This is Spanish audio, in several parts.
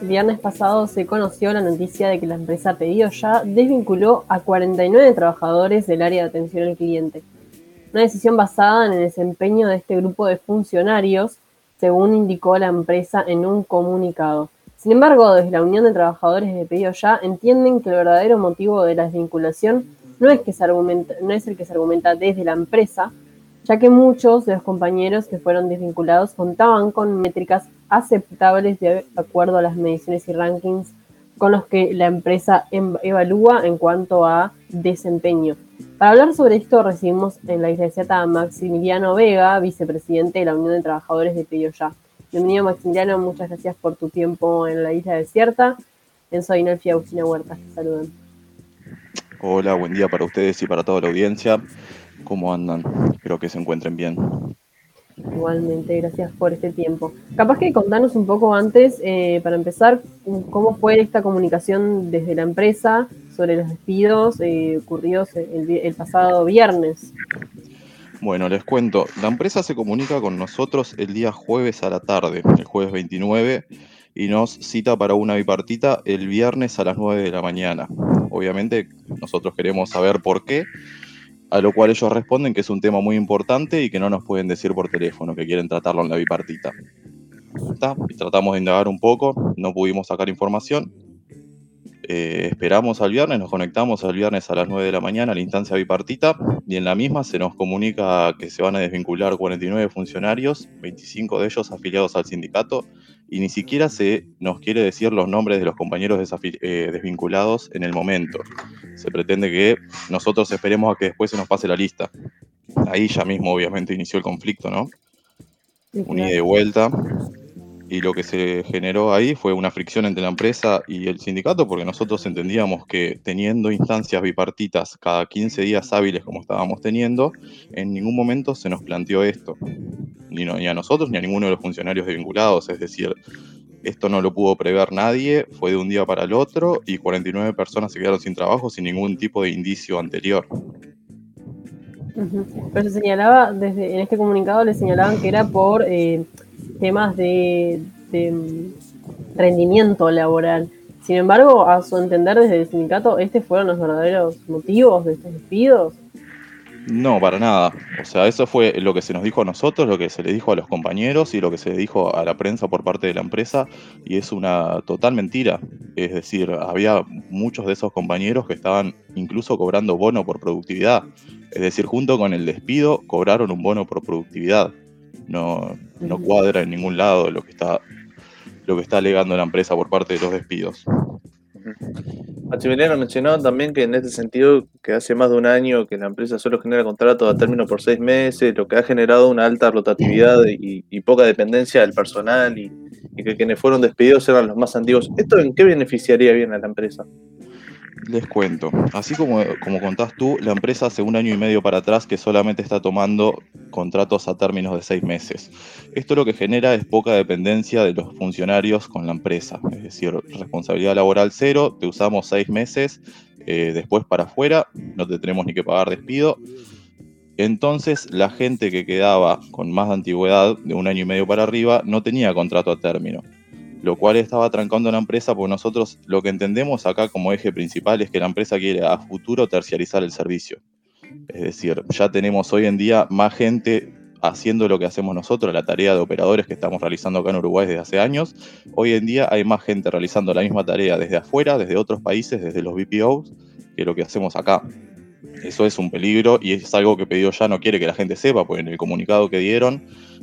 viernes pasado se conoció la noticia de que la empresa Pedido Ya desvinculó a 49 trabajadores del área de atención al cliente. Una decisión basada en el desempeño de este grupo de funcionarios, según indicó la empresa en un comunicado. Sin embargo, desde la Unión de Trabajadores de Pedido Ya entienden que el verdadero motivo de la desvinculación no es, que se argumenta, no es el que se argumenta desde la empresa, ya que muchos de los compañeros que fueron desvinculados contaban con métricas aceptables de acuerdo a las mediciones y rankings con los que la empresa em, evalúa en cuanto a desempeño. Para hablar sobre esto recibimos en la iglesia a Maximiliano Vega, vicepresidente de la Unión de Trabajadores de Pedido Ya. Bienvenido Maximiliano, muchas gracias por tu tiempo en la isla desierta. En Soy Nelfia Agustina Huerta, saludan. Hola, buen día para ustedes y para toda la audiencia. ¿Cómo andan? Espero que se encuentren bien. Igualmente, gracias por este tiempo. Capaz que contanos un poco antes, eh, para empezar, cómo fue esta comunicación desde la empresa sobre los despidos eh, ocurridos el pasado viernes. Bueno, les cuento, la empresa se comunica con nosotros el día jueves a la tarde, el jueves 29, y nos cita para una bipartita el viernes a las 9 de la mañana. Obviamente nosotros queremos saber por qué, a lo cual ellos responden que es un tema muy importante y que no nos pueden decir por teléfono, que quieren tratarlo en la bipartita. Y tratamos de indagar un poco, no pudimos sacar información eh, esperamos al viernes, nos conectamos al viernes a las 9 de la mañana a la instancia bipartita y en la misma se nos comunica que se van a desvincular 49 funcionarios, 25 de ellos afiliados al sindicato y ni siquiera se nos quiere decir los nombres de los compañeros eh, desvinculados en el momento. Se pretende que nosotros esperemos a que después se nos pase la lista. Ahí ya mismo obviamente inició el conflicto, ¿no? Un ida y vuelta y lo que se generó ahí fue una fricción entre la empresa y el sindicato, porque nosotros entendíamos que teniendo instancias bipartitas cada 15 días hábiles como estábamos teniendo, en ningún momento se nos planteó esto, ni, ni a nosotros ni a ninguno de los funcionarios vinculados, es decir, esto no lo pudo prever nadie, fue de un día para el otro y 49 personas se quedaron sin trabajo sin ningún tipo de indicio anterior. Pero se señalaba, desde, en este comunicado le señalaban que era por eh, temas de, rendimiento laboral. Sin embargo, a su entender desde el sindicato, ¿estos fueron los verdaderos motivos de estos despidos? No, para nada. O sea, eso fue lo que se nos dijo a nosotros, lo que se le dijo a los compañeros y lo que se le dijo a la prensa por parte de la empresa, y es una total mentira. Es decir, había muchos de esos compañeros que estaban incluso cobrando bono por productividad. Es decir, junto con el despido, cobraron un bono por productividad no, no cuadra en ningún lado lo que está lo que está alegando la empresa por parte de los despidos. Maximiliano mencionó también que en este sentido, que hace más de un año que la empresa solo genera contratos a término por seis meses, lo que ha generado una alta rotatividad y, poca dependencia del personal y, y, que quienes fueron despedidos eran los más antiguos. ¿Esto en qué beneficiaría bien a la empresa? Les cuento, así como, como contás tú, la empresa hace un año y medio para atrás que solamente está tomando contratos a términos de seis meses. Esto lo que genera es poca dependencia de los funcionarios con la empresa, es decir, responsabilidad laboral cero, te usamos seis meses, eh, después para afuera, no te tenemos ni que pagar despido. Entonces la gente que quedaba con más antigüedad, de un año y medio para arriba, no tenía contrato a término lo cual estaba trancando la empresa porque nosotros lo que entendemos acá como eje principal es que la empresa quiere a futuro terciarizar el servicio. Es decir, ya tenemos hoy en día más gente haciendo lo que hacemos nosotros, la tarea de operadores que estamos realizando acá en Uruguay desde hace años. Hoy en día hay más gente realizando la misma tarea desde afuera, desde otros países, desde los BPOs, que lo que hacemos acá. Eso es un peligro y es algo que Pedido Ya no quiere que la gente sepa, porque en el comunicado que dieron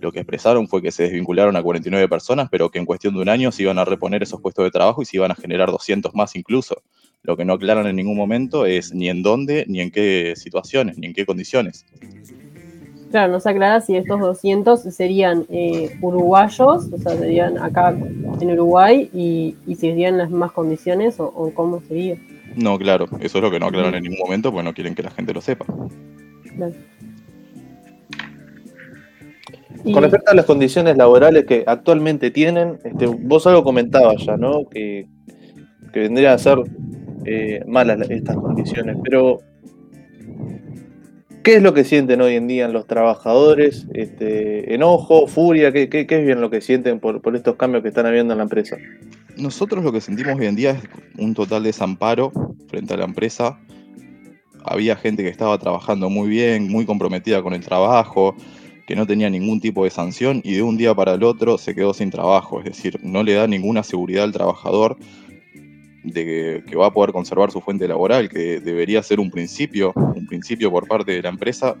lo que expresaron fue que se desvincularon a 49 personas, pero que en cuestión de un año se iban a reponer esos puestos de trabajo y se iban a generar 200 más incluso. Lo que no aclaran en ningún momento es ni en dónde, ni en qué situaciones, ni en qué condiciones. Claro, no se aclara si estos 200 serían eh, uruguayos, o sea, serían acá en Uruguay, y, y si serían las mismas condiciones o, o cómo sería. No, claro, eso es lo que no aclaran en ningún momento, porque no quieren que la gente lo sepa. Con respecto a las condiciones laborales que actualmente tienen, este, vos algo comentabas ya, ¿no? Que, vendrían a ser eh, malas estas condiciones, pero ¿Qué es lo que sienten hoy en día los trabajadores? Este, ¿Enojo, furia? ¿Qué, es bien lo que sienten por estos cambios que están habiendo en la empresa? Nosotros lo que sentimos hoy en día es un total desamparo frente a la empresa. Había gente que estaba trabajando muy bien, muy comprometida con el trabajo, que no tenía ningún tipo de sanción y de un día para el otro se quedó sin trabajo. Es decir, no le da ninguna seguridad al trabajador de que, va a poder conservar su fuente laboral, que debería ser un principio, un principio por parte de la empresa,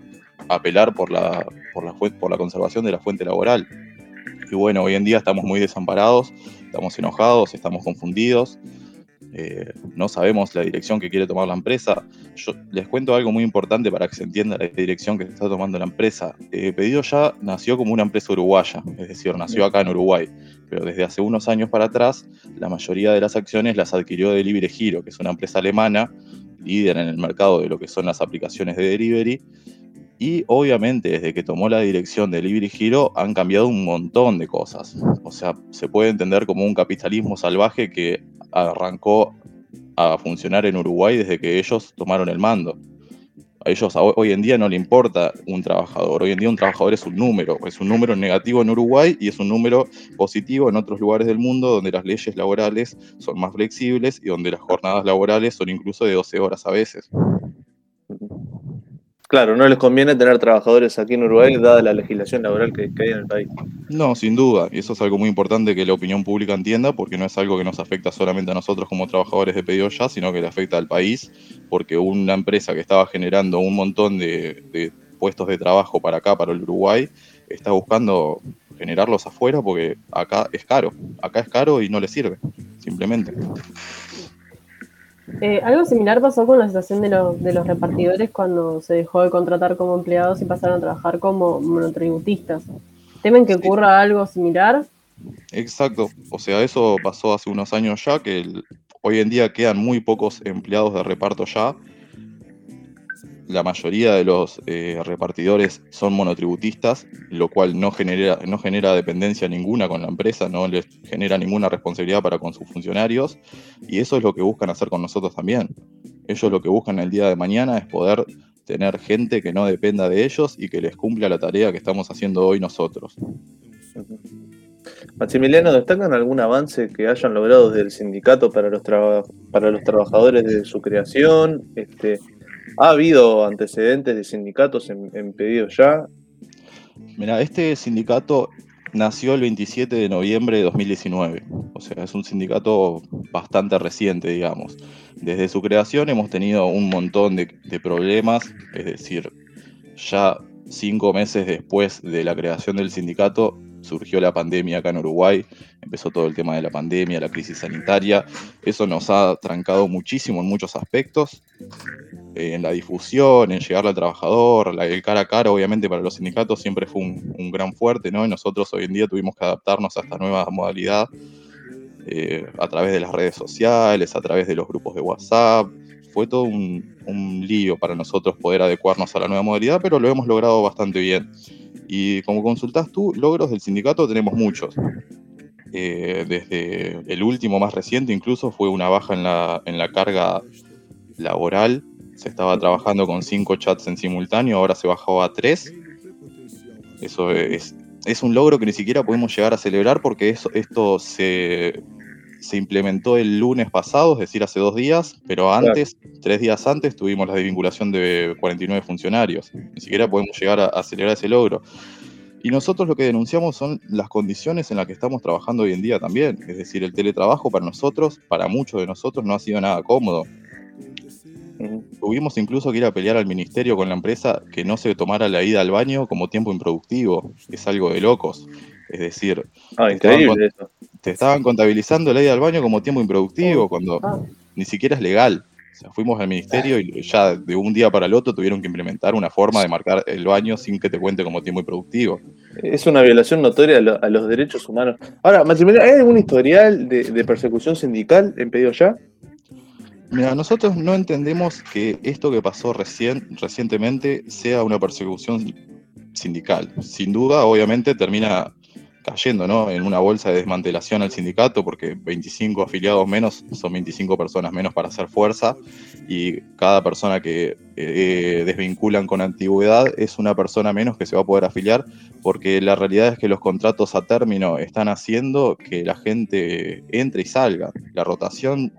apelar por la, por la, por la conservación de la fuente laboral. Y bueno, hoy en día estamos muy desamparados, estamos enojados, estamos confundidos, eh, no sabemos la dirección que quiere tomar la empresa. Yo les cuento algo muy importante para que se entienda la dirección que está tomando la empresa. Eh, Pedido Ya nació como una empresa uruguaya, es decir, nació acá en Uruguay, pero desde hace unos años para atrás la mayoría de las acciones las adquirió Delivery Hero, que es una empresa alemana, líder en el mercado de lo que son las aplicaciones de delivery. Y obviamente desde que tomó la dirección de Delivery Hero han cambiado un montón de cosas. O sea, se puede entender como un capitalismo salvaje que arrancó a funcionar en Uruguay desde que ellos tomaron el mando. A ellos hoy en día no le importa un trabajador. Hoy en día un trabajador es un número. Es un número negativo en Uruguay y es un número positivo en otros lugares del mundo donde las leyes laborales son más flexibles y donde las jornadas laborales son incluso de 12 horas a veces. Claro, no les conviene tener trabajadores aquí en Uruguay, dada la legislación laboral que, hay en el país. No, sin duda. Y eso es algo muy importante que la opinión pública entienda, porque no es algo que nos afecta solamente a nosotros como trabajadores de pedido ya, sino que le afecta al país, porque una empresa que estaba generando un montón de, puestos de trabajo para acá, para el Uruguay, está buscando generarlos afuera porque acá es caro. Acá es caro y no le sirve, simplemente. Eh, algo similar pasó con la situación de, de, los repartidores cuando se dejó de contratar como empleados y pasaron a trabajar como monotributistas. ¿Temen que ocurra algo similar? Exacto, o sea, eso pasó hace unos años ya, que hoy en día quedan muy pocos empleados de reparto ya, la mayoría de los eh, repartidores son monotributistas, lo cual no genera, no genera dependencia ninguna con la empresa, no les genera ninguna responsabilidad para con sus funcionarios, y eso es lo que buscan hacer con nosotros también. Ellos lo que buscan el día de mañana es poder tener gente que no dependa de ellos y que les cumpla la tarea que estamos haciendo hoy nosotros. Maximiliano, ¿destacan algún avance que hayan logrado desde el sindicato para los, para los trabajadores de su creación? Este, ¿Ha habido antecedentes de sindicatos en, en pedidos ya? Mira, este sindicato nació el 27 de noviembre de 2019. O sea, es un sindicato bastante reciente, digamos. Desde su creación hemos tenido un montón de, problemas, es decir, ya cinco meses después de la creación del sindicato surgió la pandemia acá en Uruguay, empezó todo el tema de la pandemia, la crisis sanitaria. Eso nos ha trancado muchísimo en muchos aspectos. En la difusión, en llegarle al trabajador, el cara a cara, obviamente para los sindicatos siempre fue un, gran fuerte, ¿no? Y nosotros hoy en día tuvimos que adaptarnos a esta nueva modalidad eh, a través de las redes sociales, a través de los grupos de WhatsApp. Fue todo un, un lío para nosotros poder adecuarnos a la nueva modalidad, pero lo hemos logrado bastante bien. Y como consultás tú, logros del sindicato tenemos muchos. Eh, desde el último más reciente incluso fue una baja en la, en la carga laboral se estaba trabajando con cinco chats en simultáneo, ahora se bajó a tres. Eso es, es un logro que ni siquiera podemos llegar a celebrar porque eso, esto se, se implementó el lunes pasado, es decir, hace dos días, pero antes, tres días antes, tuvimos la desvinculación de 49 funcionarios. Ni siquiera podemos llegar a, a celebrar ese logro. Y nosotros lo que denunciamos son las condiciones en las que estamos trabajando hoy en día también. Es decir, el teletrabajo para nosotros, para muchos de nosotros, no ha sido nada cómodo. Tuvimos incluso que ir a pelear al ministerio con la empresa que no se tomara la ida al baño como tiempo improductivo. Es algo de locos. Es decir, ah, te, estaban, contabilizando la ida al baño como tiempo improductivo oh, cuando ah. ni siquiera es legal. O sea, fuimos al ministerio y ya de un día para el otro tuvieron que implementar una forma de marcar el baño sin que te cuente como tiempo improductivo. Es una violación notoria a, los derechos humanos. Ahora, ¿hay algún historial de, de persecución sindical en pedido ya? Mira, nosotros no entendemos que esto que pasó recién, recientemente sea una persecución sindical. Sin duda, obviamente, termina cayendo ¿no? en una bolsa de desmantelación al sindicato, porque 25 afiliados menos son 25 personas menos para hacer fuerza, y cada persona que eh, desvinculan con antigüedad es una persona menos que se va a poder afiliar, porque la realidad es que los contratos a término están haciendo que la gente entre y salga. La rotación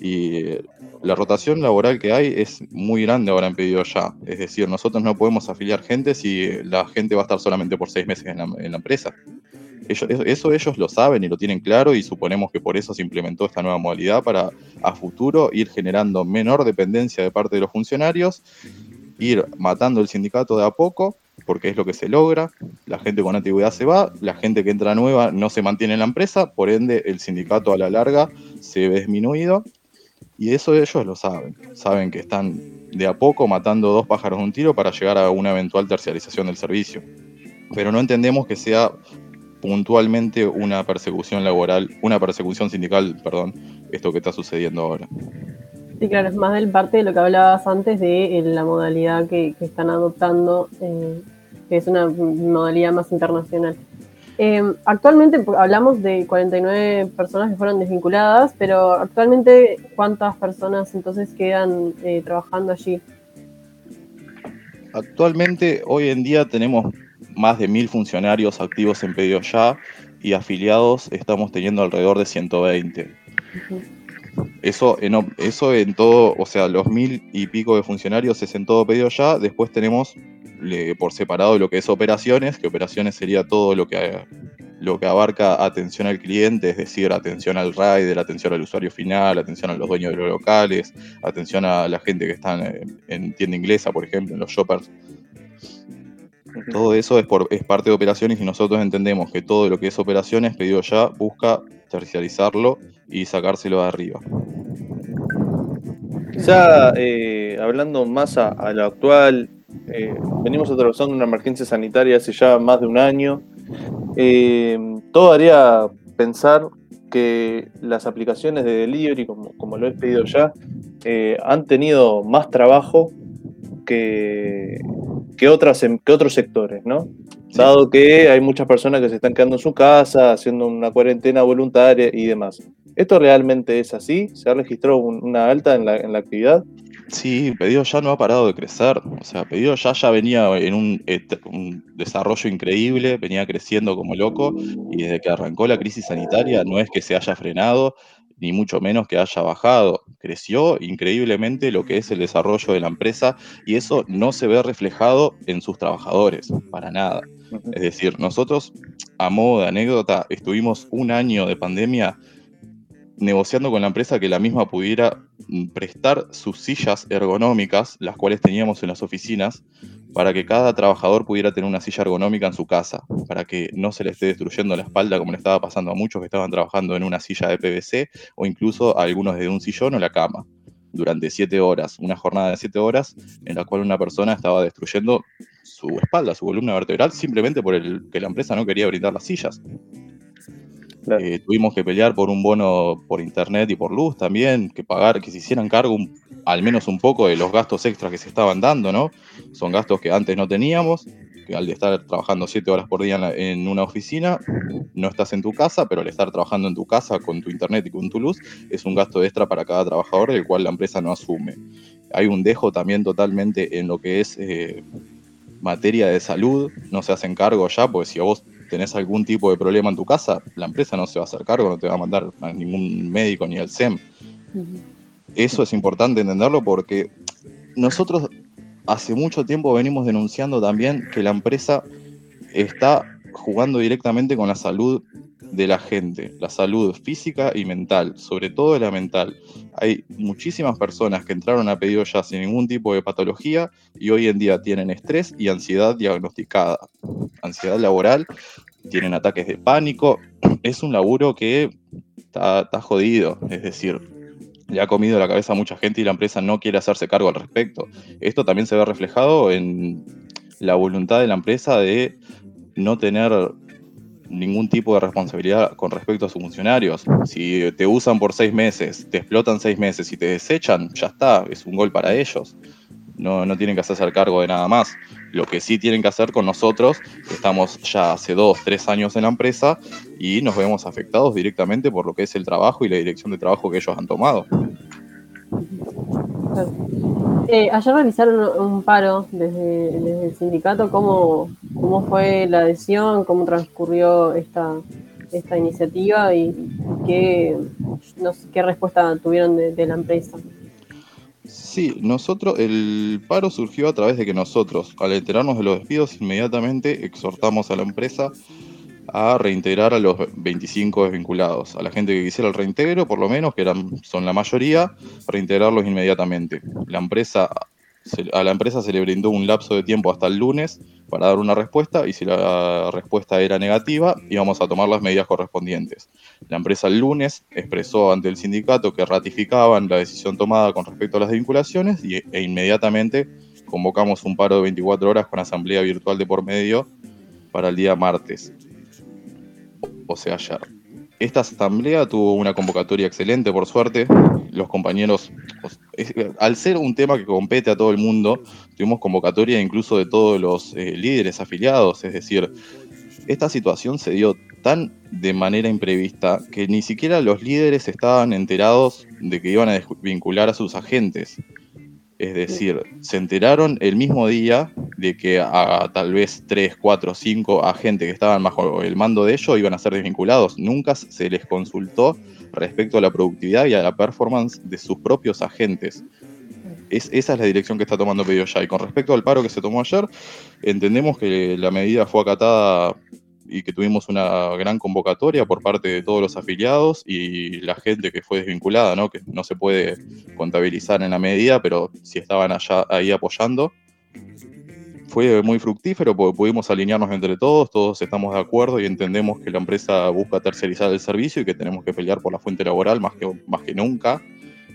y la rotación laboral que hay es muy grande ahora en pedido ya. Es decir, nosotros no podemos afiliar gente si la gente va a estar solamente por seis meses en la, empresa. eso, ellos lo saben y lo tienen claro y suponemos que por eso se implementó esta nueva modalidad para a futuro ir generando menor dependencia de parte de los funcionarios, ir matando el sindicato de a poco, porque es lo que se logra, la gente con antigüedad se va, la gente que entra nueva no se mantiene en la empresa, por ende el sindicato a la larga se ve disminuido y eso ellos lo saben. Saben que están de a poco matando dos pájaros de un tiro para llegar a una eventual terciarización del servicio. Pero no entendemos que sea puntualmente una persecución laboral, una persecución sindical, perdón, esto que está sucediendo ahora. Sí, claro, es más del parte de lo que hablabas antes de eh, la modalidad que, están adoptando, eh, que es una modalidad más internacional. Em, actualmente hablamos de 49 personas que fueron desvinculadas, pero actualmente ¿cuántas personas entonces quedan eh, trabajando allí? Actualmente, hoy en día tenemos más de mil funcionarios activos en Pedido Ya y afiliados estamos teniendo alrededor de 120. Eso en, eso en todo, o sea, los mil y pico de funcionarios es en todo Pedido Ya. Después tenemos por separado lo que es operaciones, que operaciones sería todo lo que, lo que abarca atención al cliente, es decir, atención al rider, atención al usuario final, atención a los dueños de los locales, atención a la gente que está en, tienda inglesa, por ejemplo, en los shoppers. Todo eso es, por, es parte de operaciones y nosotros entendemos que todo lo que es operaciones, pedido ya, busca terciarizarlo y sacárselo de arriba. Ya eh, hablando más a, lo actual, eh, venimos atravesando una emergencia sanitaria hace ya más de un año. Eh, todo haría pensar que las aplicaciones de delivery, como, lo he pedido ya, eh, han tenido más trabajo que, que, otras, que otros sectores, ¿no? Dado que hay muchas personas que se están quedando en su casa, haciendo una cuarentena voluntaria y demás. ¿Esto realmente es así? ¿Se ha registrado una alta en la, en la actividad? Sí, Pedido Ya no ha parado de crecer. O sea, Pedido Ya ya venía en un, desarrollo increíble, venía creciendo como loco y desde que arrancó la crisis sanitaria no es que se haya frenado, ni mucho menos que haya bajado. Creció increíblemente lo que es el desarrollo de la empresa y eso no se ve reflejado en sus trabajadores, para nada. Es decir, nosotros, a modo de anécdota, estuvimos un año de pandemia negociando con la empresa que la misma pudiera mm, prestar sus sillas ergonómicas, las cuales teníamos en las oficinas, para que cada trabajador pudiera tener una silla ergonómica en su casa, para que no se le esté destruyendo la espalda como le estaba pasando a muchos que estaban trabajando en una silla de PVC o incluso a algunos de un sillón o la cama durante siete horas, una jornada de siete horas en la cual una persona estaba destruyendo su espalda, su columna vertebral, simplemente por el que la empresa no quería brindar las sillas. Eh, tuvimos que pelear por un bono por internet y por luz también, que pagar, que se hicieran cargo al menos un poco de los gastos extras que se estaban dando, ¿no? Son gastos que antes no teníamos, que al estar trabajando siete horas por día en, una oficina, no estás en tu casa, pero al estar trabajando en tu casa con tu internet y con tu luz, es un gasto extra para cada trabajador, el cual la empresa no asume. Hay un dejo también totalmente en lo que es eh, materia de salud, no se hacen cargo ya, porque si a vos tenés algún tipo de problema en tu casa, la empresa no se va a hacer cargo, no te va a mandar a ningún médico ni al SEM. Eso es importante entenderlo porque nosotros hace mucho tiempo venimos denunciando también que la empresa está jugando directamente con la salud de la gente, la salud física y mental, sobre todo la mental. Hay muchísimas personas que entraron a pedido ya sin ningún tipo de patología y hoy en día tienen estrés y ansiedad diagnosticada, ansiedad laboral, tienen ataques de pánico. Es un laburo que está, jodido, es decir, le ha comido la cabeza a mucha gente y la empresa no quiere hacerse cargo al respecto. Esto también se ve reflejado en la voluntad de la empresa de no tener ningún tipo de responsabilidad con respecto a sus funcionarios. Si te usan por seis meses, te explotan seis meses y te desechan, ya está, es un gol para ellos. No, no tienen que hacerse cargo de nada más. Lo que sí tienen que hacer con nosotros, estamos ya hace dos, tres años en la empresa y nos vemos afectados directamente por lo que es el trabajo y la dirección de trabajo que ellos han tomado. Eh, ayer realizaron un paro desde, el sindicato. ¿Cómo, ¿Cómo fue la adhesión? ¿Cómo transcurrió esta, esta iniciativa? ¿Y qué, no qué respuesta tuvieron de, la empresa? Sí, nosotros, el paro surgió a través de que nosotros, al enterarnos de los despidos, inmediatamente exhortamos a la empresa a reintegrar a los 25 desvinculados, a la gente que quisiera el reintegro, por lo menos, que eran, son la mayoría, reintegrarlos inmediatamente. La empresa, a la empresa se le brindó un lapso de tiempo hasta el lunes para dar una respuesta y si la respuesta era negativa, íbamos a tomar las medidas correspondientes. La empresa el lunes expresó ante el sindicato que ratificaban la decisión tomada con respecto a las desvinculaciones y, e inmediatamente convocamos un paro de 24 horas con asamblea virtual de por medio para el día martes o sea, ayer. Esta asamblea tuvo una convocatoria excelente, por suerte. Los compañeros, al ser un tema que compete a todo el mundo, tuvimos convocatoria incluso de todos los eh, líderes afiliados. Es decir, esta situación se dio tan de manera imprevista que ni siquiera los líderes estaban enterados de que iban a desvincular a sus agentes. Es decir, se enteraron el mismo día de que a tal vez 3, 4, 5 agentes que estaban bajo el mando de ellos iban a ser desvinculados. Nunca se les consultó respecto a la productividad y a la performance de sus propios agentes. Es, esa es la dirección que está tomando Pedido Ya. Y con respecto al paro que se tomó ayer, entendemos que la medida fue acatada y que tuvimos una gran convocatoria por parte de todos los afiliados y la gente que fue desvinculada, ¿no? que no se puede contabilizar en la medida, pero si estaban allá ahí apoyando. Fue muy fructífero porque pudimos alinearnos entre todos, todos estamos de acuerdo y entendemos que la empresa busca tercerizar el servicio y que tenemos que pelear por la fuente laboral más que, más que nunca,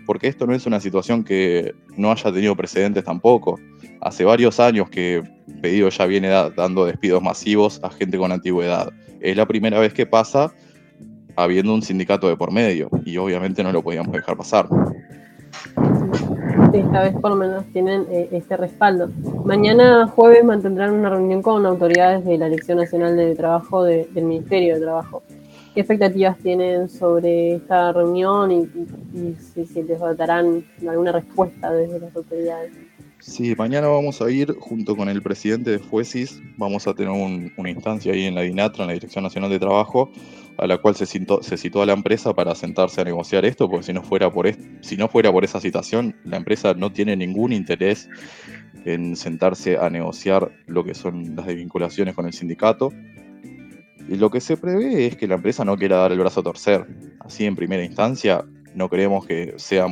porque esto no es una situación que no haya tenido precedentes tampoco hace varios años que Pedido ya viene dando despidos masivos a gente con antigüedad. Es la primera vez que pasa habiendo un sindicato de por medio y obviamente no lo podíamos dejar pasar. esta vez por lo menos tienen eh, este respaldo. Mañana jueves mantendrán una reunión con autoridades de la Dirección Nacional de Trabajo del Ministerio de Trabajo. ¿Qué expectativas tienen sobre esta reunión y, si, si les darán alguna respuesta desde las autoridades? Sí, mañana vamos a ir junto con el presidente de FUESIS, vamos a tener una instancia ahí en la DINATRA, en la Dirección Nacional de Trabajo, a la cual se, citó, a la empresa para sentarse a negociar esto, porque si no, fuera por si no fuera por esa situación, la empresa no tiene ningún interés en sentarse a negociar lo que son las desvinculaciones con el sindicato. Y lo que se prevé es que la empresa no quiera dar el brazo a torcer. Así en primera instancia, no creemos que sea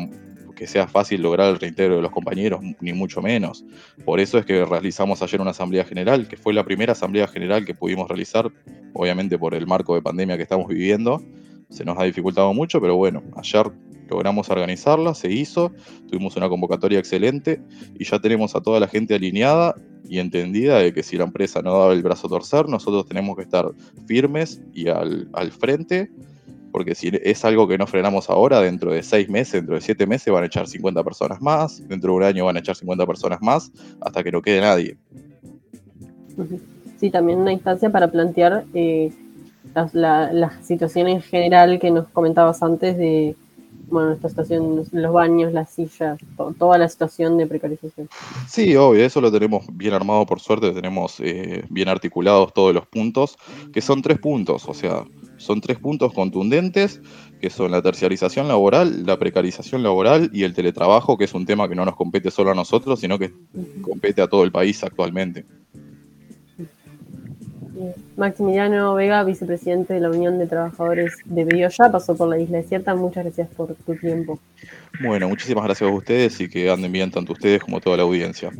que sea fácil lograr el reintegro de los compañeros, ni mucho menos. Por eso es que realizamos ayer una asamblea general, que fue la primera asamblea general que pudimos realizar, obviamente por el marco de pandemia que estamos viviendo. Se nos ha dificultado mucho, pero bueno, ayer logramos organizarla, se hizo, tuvimos una convocatoria excelente y ya tenemos a toda la gente alineada y entendida de que si la empresa no da el brazo a torcer, nosotros tenemos que estar firmes y al, al frente porque si es algo que no frenamos ahora, dentro de seis meses, dentro de siete meses van a echar 50 personas más, dentro de un año van a echar 50 personas más, hasta que no quede nadie. Sí, también una instancia para plantear eh, la, situación en general que nos comentabas antes de, bueno, esta situación, los baños, las sillas, toda la situación de precarización. Sí, obvio, eso lo tenemos bien armado por suerte, tenemos eh, bien articulados todos los puntos, que son tres puntos, o sea, son tres puntos contundentes, que son la terciarización laboral, la precarización laboral y el teletrabajo, que es un tema que no nos compete solo a nosotros, sino que compete a todo el país actualmente. Maximiliano Vega, vicepresidente de la Unión de Trabajadores de Bioya, pasó por la isla desierta. Muchas gracias por tu tiempo. Bueno, muchísimas gracias a ustedes y que anden bien tanto ustedes como toda la audiencia.